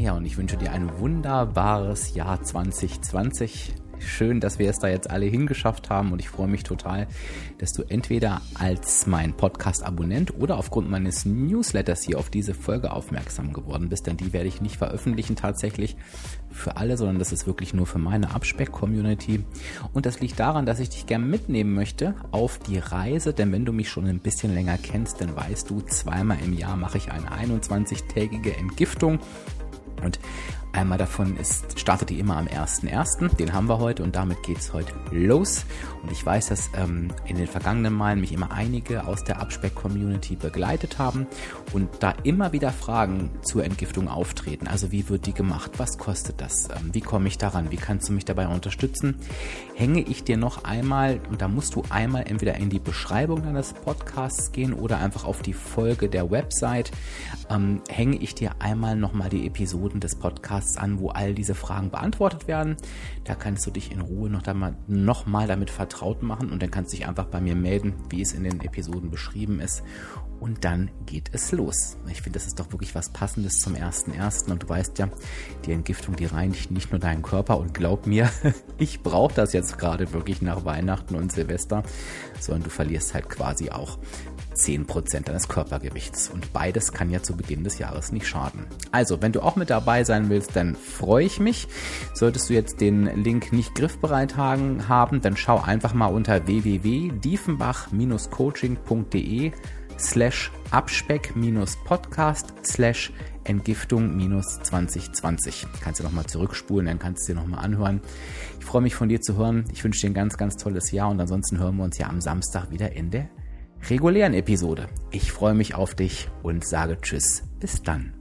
ich wünsche dir ein wunderbares Jahr 2020. Schön, dass wir es da jetzt alle hingeschafft haben und ich freue mich total, dass du entweder als mein Podcast-Abonnent oder aufgrund meines Newsletters hier auf diese Folge aufmerksam geworden bist, denn die werde ich nicht veröffentlichen tatsächlich für alle, sondern das ist wirklich nur für meine Abspeck-Community. Und das liegt daran, dass ich dich gerne mitnehmen möchte auf die Reise, denn wenn du mich schon ein bisschen länger kennst, dann weißt du, zweimal im Jahr mache ich eine 21-tägige Entgiftung und Einmal davon ist, startet die immer am 1.1., den haben wir heute und damit geht's heute los. Und ich weiß, dass ähm, in den vergangenen Malen mich immer einige aus der Abspeck-Community begleitet haben und da immer wieder Fragen zur Entgiftung auftreten. Also wie wird die gemacht? Was kostet das? Ähm, wie komme ich daran? Wie kannst du mich dabei unterstützen? Hänge ich dir noch einmal, und da musst du einmal entweder in die Beschreibung deines Podcasts gehen oder einfach auf die Folge der Website, ähm, hänge ich dir einmal nochmal die Episoden des Podcasts Podcasts an, wo all diese Fragen beantwortet werden. Da kannst du dich in Ruhe noch, da noch mal damit vertraut machen und dann kannst du dich einfach bei mir melden, wie es in den Episoden beschrieben ist. Und dann geht es los. Ich finde, das ist doch wirklich was Passendes zum ersten ersten. Und du weißt ja, die Entgiftung, die reinigt nicht nur deinen Körper. Und glaub mir, ich brauche das jetzt gerade wirklich nach Weihnachten und Silvester, sondern du verlierst halt quasi auch 10% deines Körpergewichts. Und beides kann ja zu Beginn des Jahres nicht schaden. Also, wenn du auch mit dabei sein willst, dann freue ich mich. Solltest du jetzt den Link nicht griffbereit haben, dann schau einfach mal unter www.diefenbach-coaching.de slash abspeck-podcast slash Entgiftung-2020. Kannst du nochmal zurückspulen, dann kannst du dir nochmal anhören. Ich freue mich von dir zu hören. Ich wünsche dir ein ganz, ganz tolles Jahr und ansonsten hören wir uns ja am Samstag wieder in der regulären Episode. Ich freue mich auf dich und sage Tschüss. Bis dann.